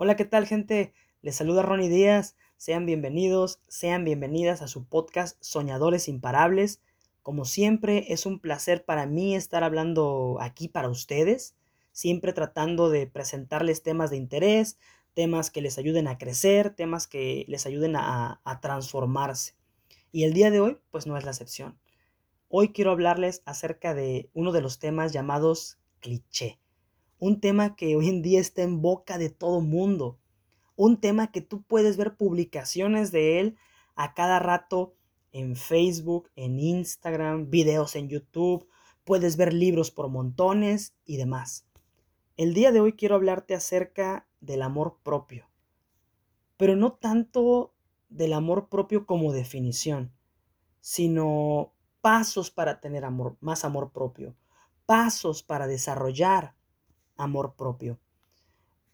Hola, ¿qué tal gente? Les saluda Ronnie Díaz. Sean bienvenidos, sean bienvenidas a su podcast Soñadores Imparables. Como siempre, es un placer para mí estar hablando aquí para ustedes, siempre tratando de presentarles temas de interés, temas que les ayuden a crecer, temas que les ayuden a, a transformarse. Y el día de hoy, pues no es la excepción. Hoy quiero hablarles acerca de uno de los temas llamados cliché un tema que hoy en día está en boca de todo mundo, un tema que tú puedes ver publicaciones de él a cada rato en Facebook, en Instagram, videos en YouTube, puedes ver libros por montones y demás. El día de hoy quiero hablarte acerca del amor propio, pero no tanto del amor propio como definición, sino pasos para tener amor, más amor propio, pasos para desarrollar amor propio.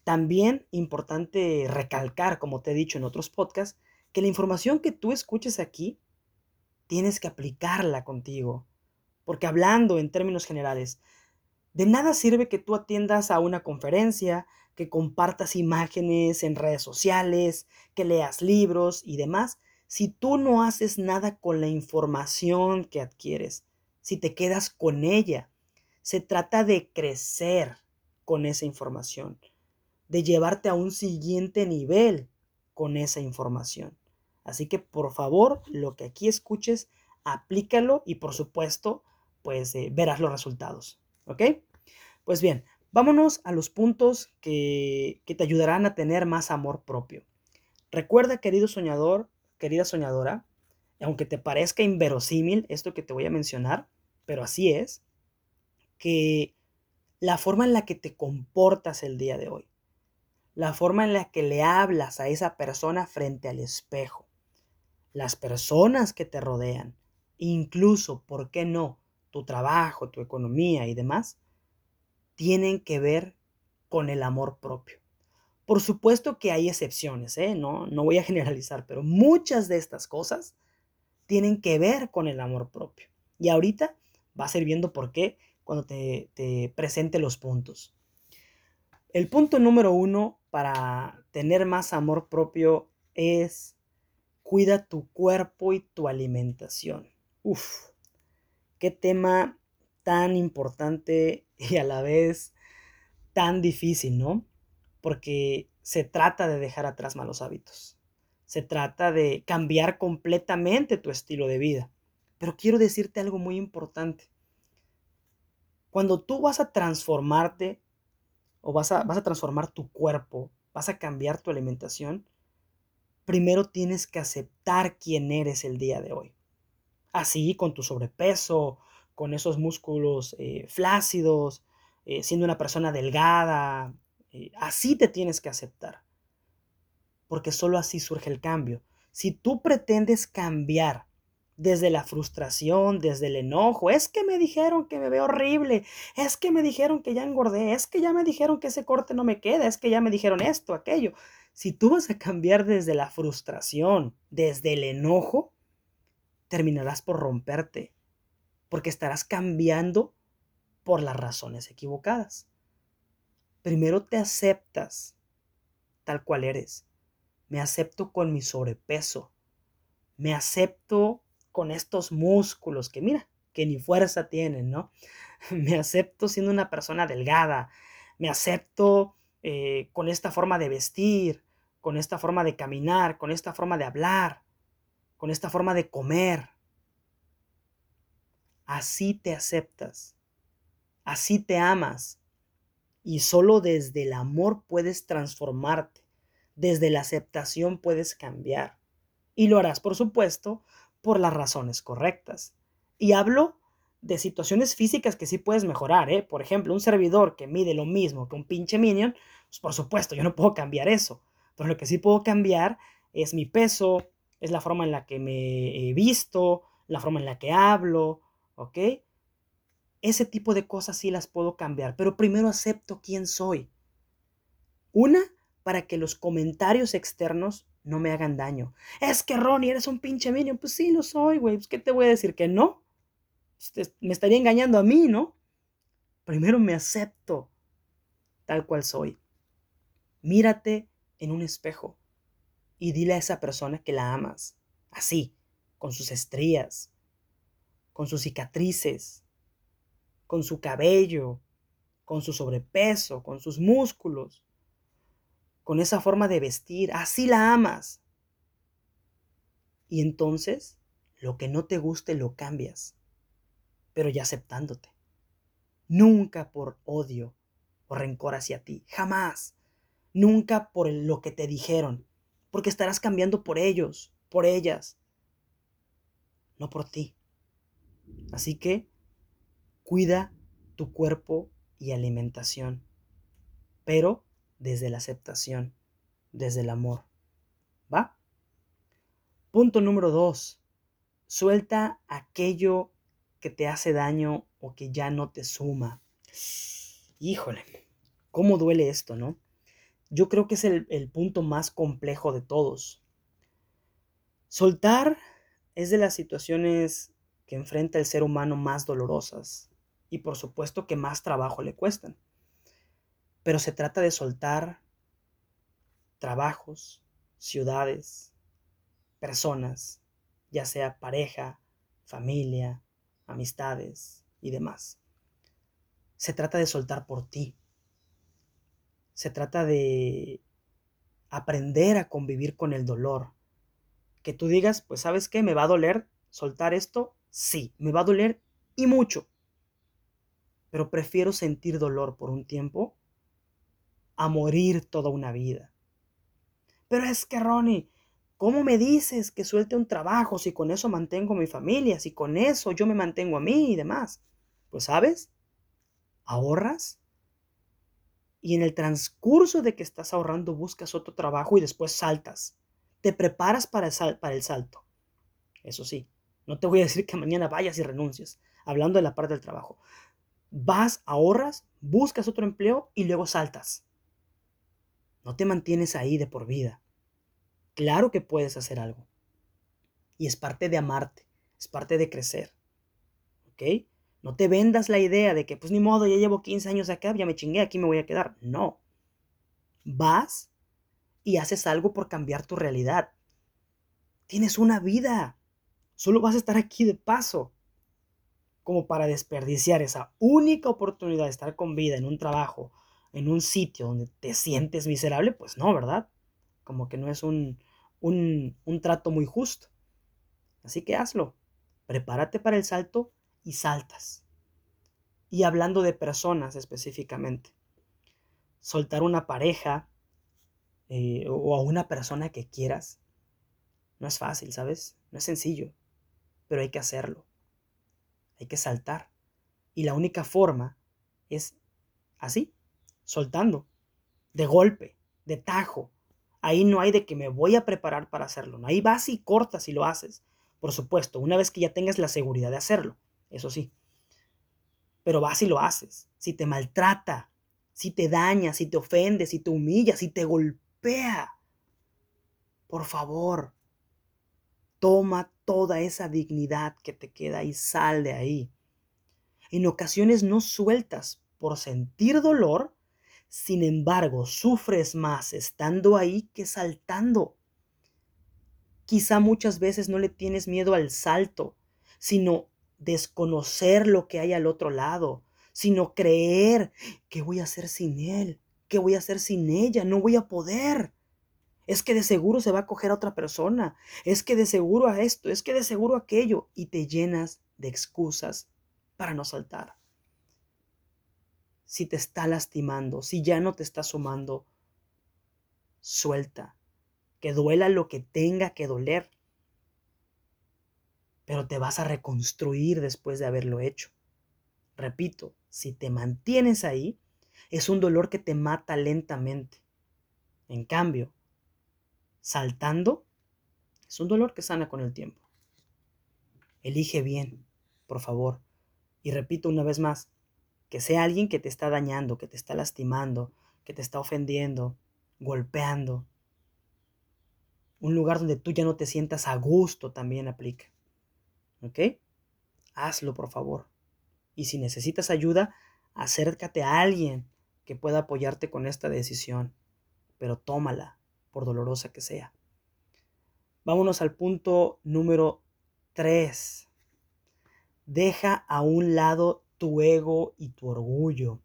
También importante recalcar, como te he dicho en otros podcasts, que la información que tú escuches aquí tienes que aplicarla contigo. Porque hablando en términos generales, de nada sirve que tú atiendas a una conferencia, que compartas imágenes en redes sociales, que leas libros y demás, si tú no haces nada con la información que adquieres, si te quedas con ella. Se trata de crecer, con esa información, de llevarte a un siguiente nivel con esa información. Así que por favor, lo que aquí escuches, aplícalo y por supuesto, pues eh, verás los resultados. ¿Ok? Pues bien, vámonos a los puntos que, que te ayudarán a tener más amor propio. Recuerda, querido soñador, querida soñadora, aunque te parezca inverosímil esto que te voy a mencionar, pero así es, que la forma en la que te comportas el día de hoy, la forma en la que le hablas a esa persona frente al espejo, las personas que te rodean, incluso, ¿por qué no?, tu trabajo, tu economía y demás, tienen que ver con el amor propio. Por supuesto que hay excepciones, ¿eh? no, no voy a generalizar, pero muchas de estas cosas tienen que ver con el amor propio. Y ahorita vas a ir viendo por qué cuando te, presente los puntos. El punto número uno para tener más amor propio es cuida tu cuerpo y tu alimentación. Uf, qué tema tan importante y a la vez tan difícil, ¿no? Porque se trata de dejar atrás malos hábitos. Se trata de cambiar completamente tu estilo de vida. Pero quiero decirte algo muy importante. Cuando tú vas a transformarte o vas a, vas a transformar tu cuerpo, vas a cambiar tu alimentación, primero tienes que aceptar quién eres el día de hoy. Así, con tu sobrepeso, con esos músculos eh, flácidos, eh, siendo una persona delgada, eh, así te tienes que aceptar. Porque solo así surge el cambio. Si tú pretendes cambiar desde la frustración, desde el enojo. Es que me dijeron que me veo horrible. Es que me dijeron que ya engordé. Es que ya me dijeron que ese corte no me queda. Es que ya me dijeron esto, aquello. Si tú vas a cambiar desde la frustración, desde el enojo, terminarás por romperte. Porque estarás cambiando por las razones equivocadas. Primero te aceptas tal cual eres. Me acepto con mi sobrepeso. Me acepto con estos músculos que mira, que ni fuerza tienen, ¿no? Me acepto siendo una persona delgada, me acepto eh, con esta forma de vestir, con esta forma de caminar, con esta forma de hablar, con esta forma de comer. Así te aceptas, así te amas. Y solo desde el amor puedes transformarte, desde la aceptación puedes cambiar. Y lo harás, por supuesto, por las razones correctas. Y hablo de situaciones físicas que sí puedes mejorar, ¿eh? Por ejemplo, un servidor que mide lo mismo que un pinche minion, pues por supuesto, yo no puedo cambiar eso. Pero lo que sí puedo cambiar es mi peso, es la forma en la que me he visto, la forma en la que hablo, ¿ok? Ese tipo de cosas sí las puedo cambiar, pero primero acepto quién soy. Una, para que los comentarios externos no me hagan daño. Es que Ronnie, eres un pinche minion. Pues sí, lo soy, güey. Pues, ¿qué te voy a decir? Que no. Pues, me estaría engañando a mí, ¿no? Primero me acepto tal cual soy. Mírate en un espejo y dile a esa persona que la amas, así, con sus estrías, con sus cicatrices, con su cabello, con su sobrepeso, con sus músculos, con esa forma de vestir, así la amas. Y entonces, lo que no te guste lo cambias, pero ya aceptándote. Nunca por odio o rencor hacia ti, jamás. Nunca por lo que te dijeron, porque estarás cambiando por ellos, por ellas, no por ti. Así que cuida tu cuerpo y alimentación, pero desde la aceptación, desde el amor. ¿Va? Punto número dos. Suelta aquello que te hace daño o que ya no te suma. Híjole, ¿cómo duele esto, no? Yo creo que es el, el punto más complejo de todos. Soltar es de las situaciones que enfrenta el ser humano más dolorosas y por supuesto que más trabajo le cuestan. Pero se trata de soltar trabajos, ciudades, personas, ya sea pareja, familia, amistades y demás. Se trata de soltar por ti. Se trata de aprender a convivir con el dolor. Que tú digas, pues sabes qué, me va a doler soltar esto, Sí, me va a doler y mucho. Pero prefiero sentir dolor por un tiempo a morir toda una vida. Pero es que, Ronnie, ¿cómo me dices que suelte un trabajo si con eso mantengo mi familia, si con eso yo me mantengo a mí y demás? Pues, ¿sabes? Ahorras y en el transcurso de que estás ahorrando buscas otro trabajo y después saltas. Te preparas para el, para el salto. Eso sí, no te voy a decir que mañana vayas y renuncies, hablando de la parte del trabajo. Vas, ahorras, buscas otro empleo y luego saltas. No te mantienes ahí de por vida. Claro que puedes hacer algo. Y es parte de amarte, es parte de crecer. ¿Ok? No te vendas la idea de que, pues ni modo, ya llevo 15 años acá, ya me chingué, aquí me voy a quedar. No. Vas y haces algo por cambiar tu realidad. Tienes una vida. Solo vas a estar aquí de paso, como para desperdiciar esa única oportunidad de estar con vida en un trabajo, en un sitio donde te sientes miserable, pues no, ¿verdad? Como que no es un, un, un trato muy justo. Así que hazlo. Prepárate para el salto y saltas. Y hablando de personas específicamente, soltar una pareja eh, o a una persona que quieras no es fácil, ¿sabes? No es sencillo pero hay que hacerlo. Hay que saltar. Y la única forma es así, soltando, de golpe, de tajo. Ahí no hay de que me voy a preparar para hacerlo. Ahí vas y cortas y lo haces. Por supuesto, una vez que ya tengas la seguridad de hacerlo, eso sí. Pero vas y lo haces. Si te maltrata, si te daña, si te ofende, si te humilla, si te golpea, por favor, toma toda esa dignidad que te queda y sal de ahí. En ocasiones no sueltas por sentir dolor, sin embargo sufres más estando ahí que saltando. Quizá muchas veces no le tienes miedo al salto, sino desconocer lo que hay al otro lado, sino creer que voy a hacer sin él, que voy a hacer sin ella, no voy a poder. Es que de seguro se va a coger a otra persona. Es que de seguro a esto, es que de seguro a aquello. Y te llenas de excusas para no saltar. Si te está lastimando, si ya no te está sumando, suelta. Que duela lo que tenga que doler. Pero te vas a reconstruir después de haberlo hecho. Repito, si te mantienes ahí, es un dolor que te mata lentamente. En cambio, saltando, es un dolor que sana con el tiempo. Elige bien, por favor. Y repito una vez más, que sea alguien que te está dañando, que te está lastimando, que te está ofendiendo, golpeando. Un lugar donde tú ya no te sientas a gusto también aplica. ¿Ok? Hazlo, por favor. Y si necesitas ayuda, acércate a alguien que pueda apoyarte con esta decisión. Pero tómala, por dolorosa que sea. Vámonos al punto número 3. Deja a un lado tu ego y tu orgullo.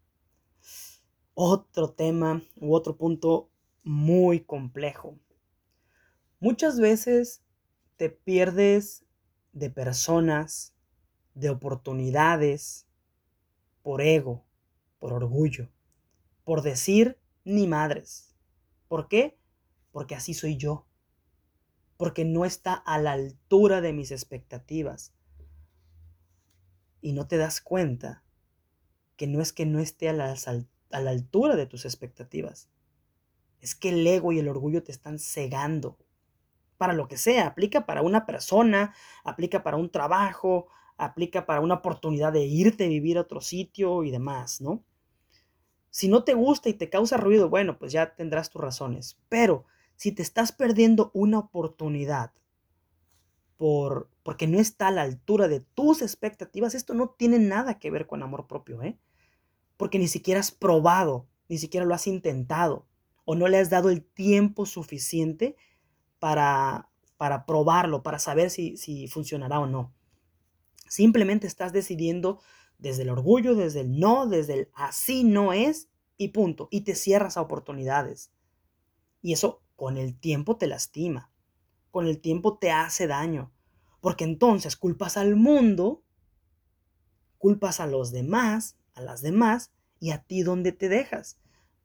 Otro tema u otro punto muy complejo. Muchas veces te pierdes de personas, de oportunidades, por ego, por orgullo, por decir ni madres. ¿Por qué? Porque así soy yo. Porque no está a la altura de mis expectativas. Y no te das cuenta que no es que no esté a la, a la altura de tus expectativas. Es que el ego y el orgullo te están cegando para lo que sea, aplica para una persona, aplica para un trabajo, aplica para una oportunidad de irte a vivir a otro sitio y demás, ¿no? Si no te gusta y te causa ruido, bueno, pues ya tendrás tus razones. Pero si te estás perdiendo una oportunidad por, porque no está a la altura de tus expectativas, esto no tiene nada que ver con amor propio, ¿eh? Porque ni siquiera has probado, ni siquiera lo has intentado, o no le has dado el tiempo suficiente para, para probarlo, para saber si, si funcionará o no. Simplemente estás decidiendo desde el orgullo, desde el no, desde el así no es y punto. Y te cierras a oportunidades. Y eso con el tiempo te lastima. Con el tiempo te hace daño. Porque entonces culpas al mundo, culpas a los demás, a las demás, y a ti donde te dejas.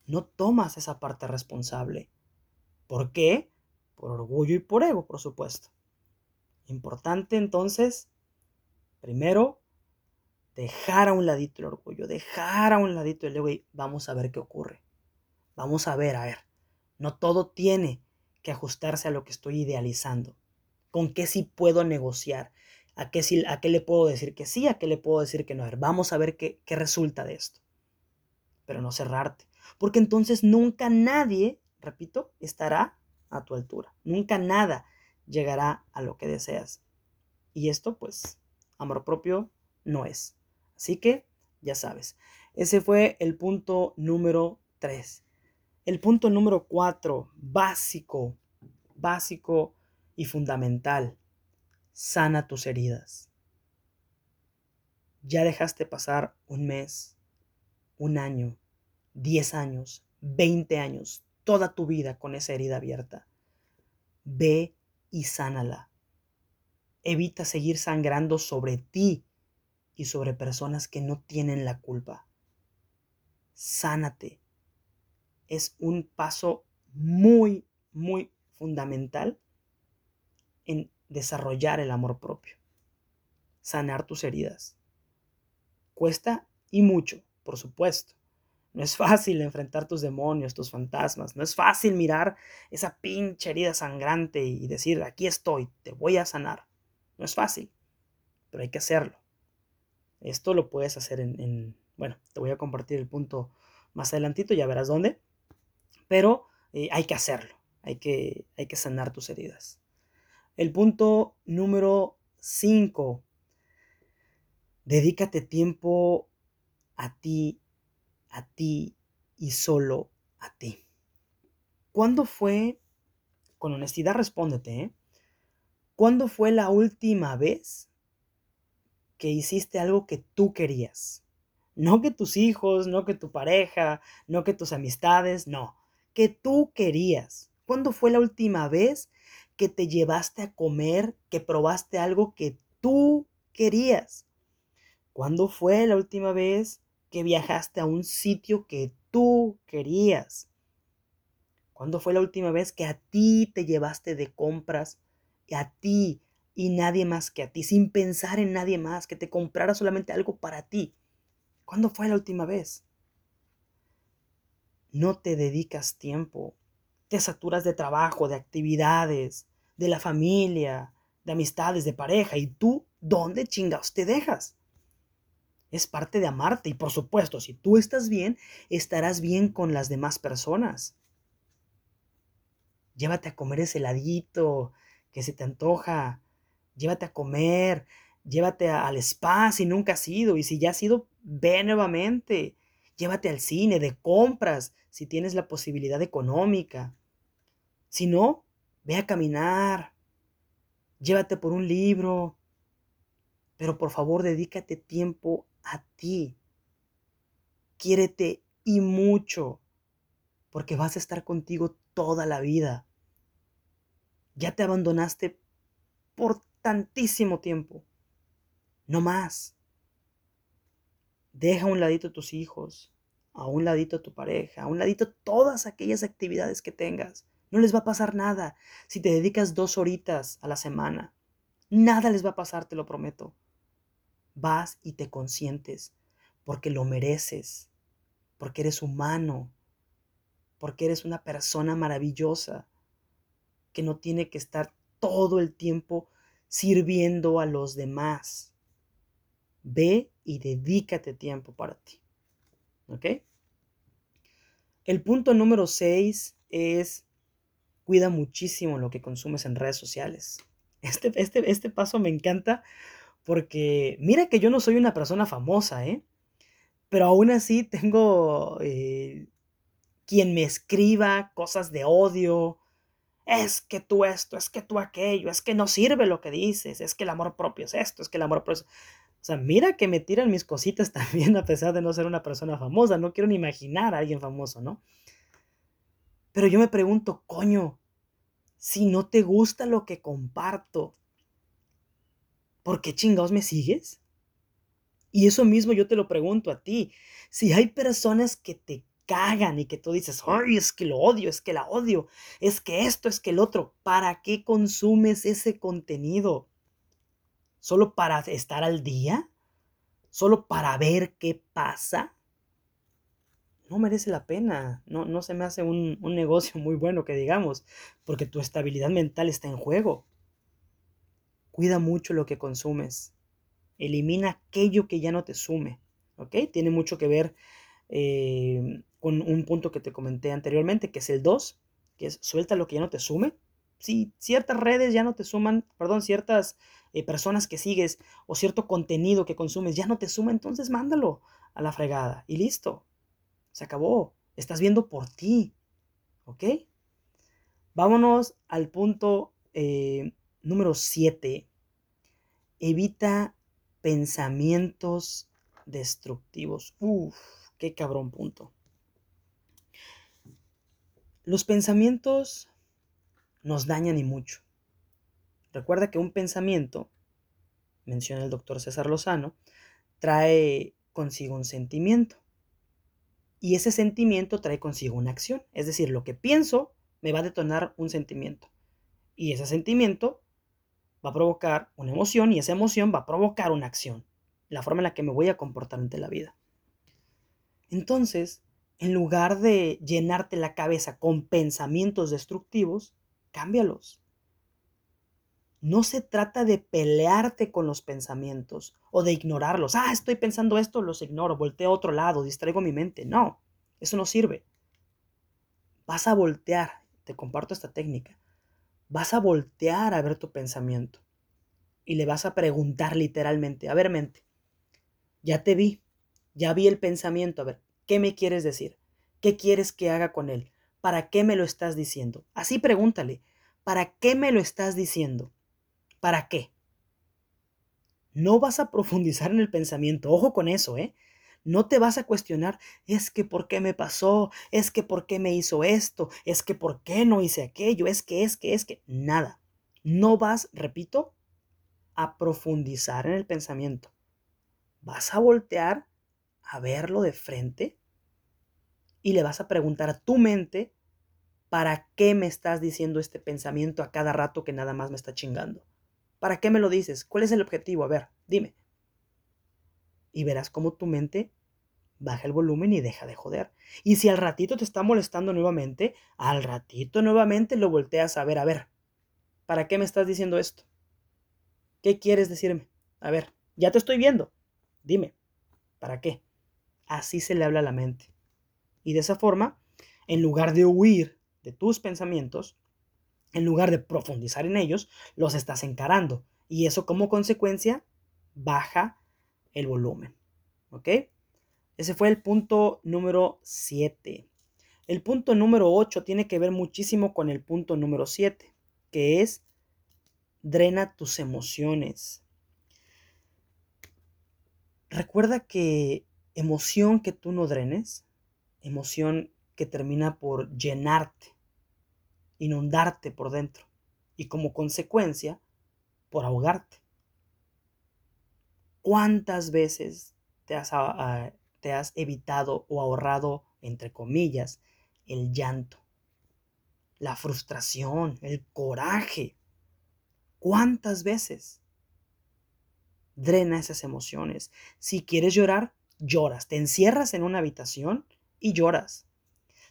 No tomas esa parte responsable. ¿Por qué? por orgullo y por ego, por supuesto. Importante entonces, primero, dejar a un ladito el orgullo, dejar a un ladito el ego y vamos a ver qué ocurre. Vamos a ver, a ver. No todo tiene que ajustarse a lo que estoy idealizando. ¿Con qué sí puedo negociar? ¿A qué, sí, ¿A qué le puedo decir que sí? ¿A qué le puedo decir que no? Vamos a ver qué, qué resulta de esto. Pero no cerrarte. Porque entonces nunca nadie, repito, estará a tu altura. Nunca nada llegará a lo que deseas. Y esto, pues, amor propio no es. Así que, ya sabes, ese fue el punto número 3. El punto número 4, básico, básico y fundamental. Sana tus heridas. Ya dejaste pasar un mes, un año, 10 años, 20 años, toda tu vida con esa herida abierta. Ve y sánala. Evita seguir sangrando sobre ti y sobre personas que no tienen la culpa. Sánate. Es un paso muy, muy fundamental en desarrollar el amor propio. Sanar tus heridas. Cuesta y mucho, por supuesto. No es fácil enfrentar tus demonios, tus fantasmas. No es fácil mirar esa pinche herida sangrante y decir, aquí estoy, te voy a sanar. No es fácil, pero hay que hacerlo. Esto lo puedes hacer en, bueno, te voy a compartir el punto más adelantito, ya verás dónde. Pero eh, hay que hacerlo, hay que, hay que sanar tus heridas. El punto número 5. Dedícate tiempo a ti a ti y solo a ti. ¿Cuándo fue, con honestidad respóndete, ¿eh? ¿cuándo fue la última vez que hiciste algo que tú querías? No que tus hijos, no que tu pareja, no que tus amistades, no, que tú querías. ¿Cuándo fue la última vez que te llevaste a comer, que probaste algo que tú querías? ¿Cuándo fue la última vez que viajaste a un sitio que tú querías? ¿Cuándo fue la última vez que a ti te llevaste de compras? A ti y nadie más que a ti, sin pensar en nadie más, que te comprara solamente algo para ti. ¿Cuándo fue la última vez? No te dedicas tiempo, te saturas de trabajo, de actividades, de la familia, de amistades, de pareja, y tú, ¿dónde chingados te dejas? es parte de amarte. Y por supuesto, si tú estás bien, estarás bien con las demás personas. Llévate a comer ese heladito que se te antoja. Llévate a comer. Llévate al spa si nunca has ido. Y si ya has ido, ve nuevamente. Llévate al cine, de compras, si tienes la posibilidad económica. Si no, ve a caminar, llévate por un libro, pero por favor dedícate tiempo a ti. Quiérete y mucho, porque vas a estar contigo toda la vida. Ya te abandonaste por tantísimo tiempo. No más. Deja a un ladito a tus hijos, a un ladito a tu pareja, a un ladito todas aquellas actividades que tengas. No les va a pasar nada si te dedicas dos horitas a la semana. Nada les va a pasar, te lo prometo. Vas y te consientes porque lo mereces, porque eres humano, porque eres una persona maravillosa que no tiene que estar todo el tiempo sirviendo a los demás. Ve y dedícate tiempo para ti. ¿Ok? El punto número 6 es cuida muchísimo lo que consumes en redes sociales. Este, este, este paso me encanta porque mira que yo no soy una persona famosa, ¿eh? Pero aún así tengo eh, quien me escriba cosas de odio. Es que tú esto, es que tú aquello, es que no sirve lo que dices, es que el amor propio es esto, es que el amor propio es... Sea, mira que me tiran mis cositas también a pesar de no ser una persona famosa. No quiero ni imaginar a alguien famoso, ¿no? Pero yo me pregunto, coño, si no te gusta lo que comparto, ¿por qué chingados me sigues? Y eso mismo yo te lo pregunto a ti. Si hay personas que te cagan y que tú dices, ay, es que lo odio, es que la odio, es que esto, es que el otro, ¿para qué consumes ese contenido? ¿Solo para estar al día? ¿Solo para ver qué pasa? No merece la pena. No, no se me hace un, un negocio muy bueno que digamos, porque tu estabilidad mental está en juego. Cuida mucho lo que consumes. Elimina aquello que ya no te sume. ¿Ok? Tiene mucho que ver eh, con un punto que te comenté anteriormente, que es el 2, que es suelta lo que ya no te sume. Si ciertas redes ya no te suman, perdón, ciertas eh, personas que sigues o cierto contenido que consumes ya no te suma, entonces mándalo a la fregada y listo. Se acabó. Estás viendo por ti. ¿Ok? Vámonos al punto eh, número 7. Evita pensamientos destructivos. Uf, qué cabrón punto. Los pensamientos nos dañan y mucho. Recuerda que un pensamiento, menciona el doctor César Lozano, trae consigo un sentimiento. Y ese sentimiento trae consigo una acción. Es decir, lo que pienso me va a detonar un sentimiento. Y ese sentimiento va a provocar una emoción y esa emoción va a provocar una acción. La forma en la que me voy a comportar ante la vida. Entonces, en lugar de llenarte la cabeza con pensamientos destructivos, cámbialos. No se trata de pelearte con los pensamientos o de ignorarlos. Ah, estoy pensando esto, los ignoro, volteo a otro lado, distraigo mi mente. No, eso no sirve. Vas a voltear, te comparto esta técnica. Vas a voltear a ver tu pensamiento y le vas a preguntar literalmente, a ver mente, ya te vi, ya vi el pensamiento, a ver, ¿qué me quieres decir? ¿Qué quieres que haga con él? ¿Para qué me lo estás diciendo? Así pregúntale, ¿para qué me lo estás diciendo? ¿Para qué? No vas a profundizar en el pensamiento, ojo con eso, ¿eh? No te vas a cuestionar, es que por qué me pasó, es que por qué me hizo esto, es que por qué no hice aquello, es que, es que, es que, nada. No vas, repito, a profundizar en el pensamiento. Vas a voltear a verlo de frente y le vas a preguntar a tu mente, ¿para qué me estás diciendo este pensamiento a cada rato que nada más me está chingando? ¿Para qué me lo dices? ¿Cuál es el objetivo? A ver, dime. Y verás cómo tu mente baja el volumen y deja de joder. Y si al ratito te está molestando nuevamente, al ratito nuevamente lo volteas a ver, a ver, ¿para qué me estás diciendo esto? ¿Qué quieres decirme? A ver, ya te estoy viendo. Dime, ¿para qué? Así se le habla a la mente. Y de esa forma, en lugar de huir de tus pensamientos, en lugar de profundizar en ellos, los estás encarando. Y eso como consecuencia baja el volumen. ¿Ok? Ese fue el punto número 7. El punto número 8 tiene que ver muchísimo con el punto número 7, que es drena tus emociones. Recuerda que emoción que tú no drenes, emoción que termina por llenarte, inundarte por dentro y como consecuencia por ahogarte. ¿Cuántas veces te has, evitado o ahorrado, entre comillas, el llanto, la frustración, el coraje? ¿Cuántas veces? Drena esas emociones. Si quieres llorar, lloras. Te encierras en una habitación y lloras.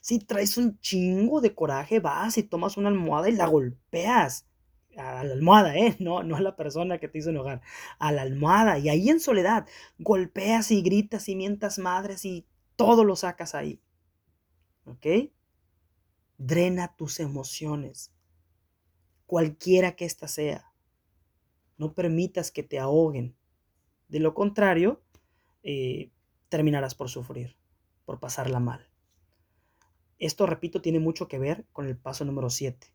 Si traes un chingo de coraje, vas y tomas una almohada y la golpeas. A la almohada, ¿eh? No, no a la persona que te hizo enojar. A la almohada. Y ahí en soledad, golpeas y gritas y mientas madres y todo lo sacas ahí. ¿Ok? Drena tus emociones. Cualquiera que ésta sea. No permitas que te ahoguen. De lo contrario, eh, terminarás por sufrir, por pasarla mal. Esto, repito, tiene mucho que ver con el paso número 7,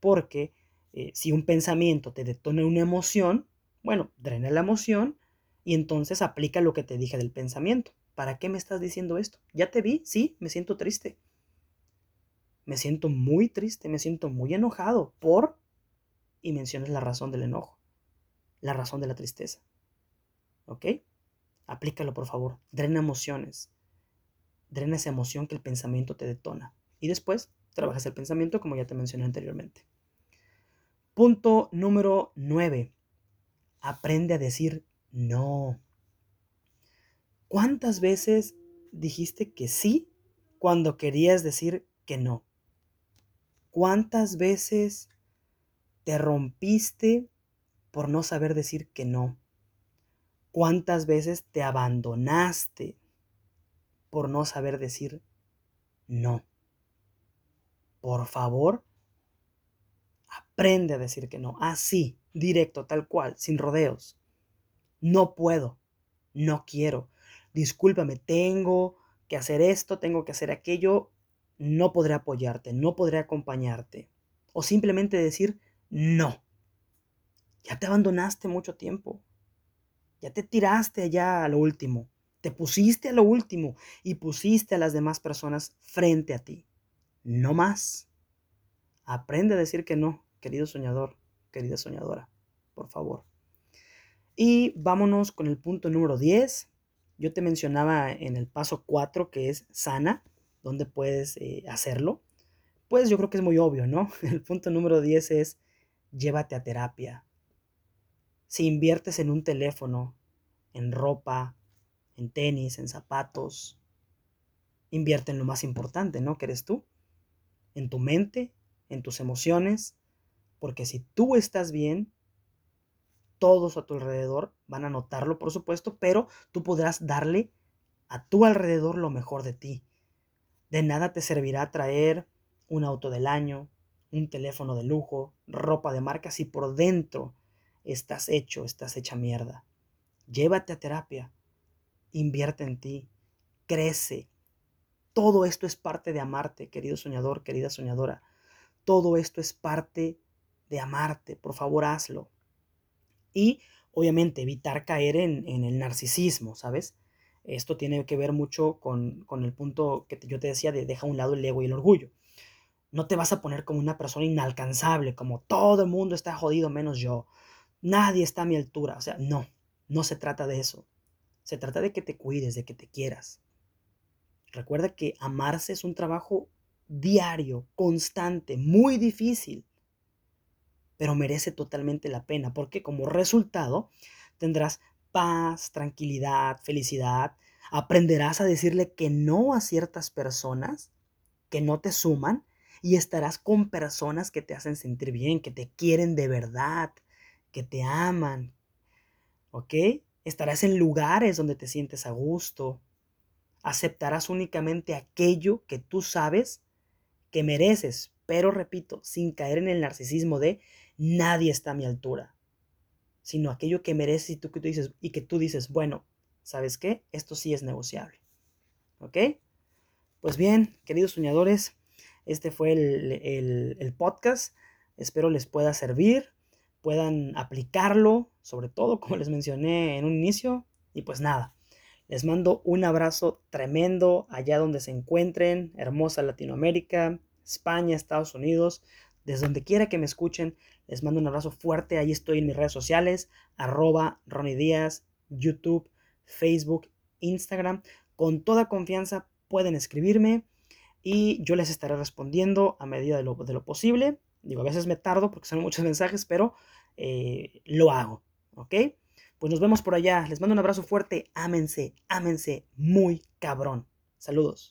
porque eh, si un pensamiento te detona una emoción, bueno, drena la emoción y entonces aplica lo que te dije del pensamiento. ¿Para qué me estás diciendo esto? Ya te vi, sí, me siento triste. Me siento muy triste, me siento muy enojado por... Y mencionas la razón del enojo, la razón de la tristeza. ¿Ok? Aplícalo, por favor. Drena emociones. Drena esa emoción que el pensamiento te detona. Y después trabajas el pensamiento como ya te mencioné anteriormente. Punto número 9. Aprende a decir no. ¿Cuántas veces dijiste que sí cuando querías decir que no? ¿Cuántas veces te rompiste por no saber decir que no? ¿Cuántas veces te abandonaste por no saber decir no? Por favor, aprende a decir que no. Así, directo, tal cual, sin rodeos. No puedo, no quiero. Discúlpame, tengo que hacer esto, tengo que hacer aquello. No podré apoyarte, no podré acompañarte. O simplemente decir no. Ya te abandonaste mucho tiempo. Ya te tiraste allá a lo último. Te pusiste a lo último y pusiste a las demás personas frente a ti. No más. Aprende a decir que no, querido soñador, querida soñadora, por favor. Y vámonos con el punto número 10. Yo te mencionaba en el paso 4 que es sana, donde puedes eh, hacerlo. Pues yo creo que es muy obvio, ¿no? El punto número 10 es llévate a terapia, si inviertes en un teléfono, en ropa, en tenis, en zapatos, invierte en lo más importante, ¿no? Que eres tú, en tu mente, en tus emociones, porque si tú estás bien, todos a tu alrededor van a notarlo, por supuesto, pero tú podrás darle a tu alrededor lo mejor de ti. De nada te servirá traer un auto del año, un teléfono de lujo, ropa de marca, si por dentro estás hecho, estás hecha mierda. Llévate a terapia, invierte en ti, crece. Todo esto es parte de amarte, querido soñador, querida soñadora. Todo esto es parte de amarte. Por favor, hazlo. Y obviamente evitar caer en, el narcisismo, ¿sabes? Esto tiene que ver mucho con, el punto que yo te decía de deja a un lado el ego y el orgullo. No te vas a poner como una persona inalcanzable, como todo el mundo está jodido menos yo nadie está a mi altura. O sea, no, no se trata de eso. Se trata de que te cuides, de que te quieras. Recuerda que amarse es un trabajo diario, constante, muy difícil, pero merece totalmente la pena porque como resultado tendrás paz, tranquilidad, felicidad, aprenderás a decirle que no a ciertas personas que no te suman y estarás con personas que te hacen sentir bien, que te quieren de verdad, que te aman, ¿ok? Estarás en lugares donde te sientes a gusto. Aceptarás únicamente aquello que tú sabes que mereces, pero repito, sin caer en el narcisismo de nadie está a mi altura, sino aquello que mereces y, tú, que tú dices, y que tú dices, bueno, ¿sabes qué? Esto sí es negociable. ¿Ok? Pues bien, queridos soñadores, este fue el, podcast. Espero les pueda servir, puedan aplicarlo, sobre todo como les mencioné en un inicio. Y pues nada, les mando un abrazo tremendo allá donde se encuentren, hermosa Latinoamérica, España, Estados Unidos, desde donde quiera que me escuchen. Les mando un abrazo fuerte. Ahí estoy en mis redes sociales, arroba Ronnie Díaz, YouTube, Facebook, Instagram. Con toda confianza pueden escribirme y yo les estaré respondiendo a medida de lo, posible. Digo, a veces me tardo porque son muchos mensajes, pero eh, lo hago, ¿ok? Pues nos vemos por allá. Les mando un abrazo fuerte. Ámense, ámense muy cabrón. Saludos.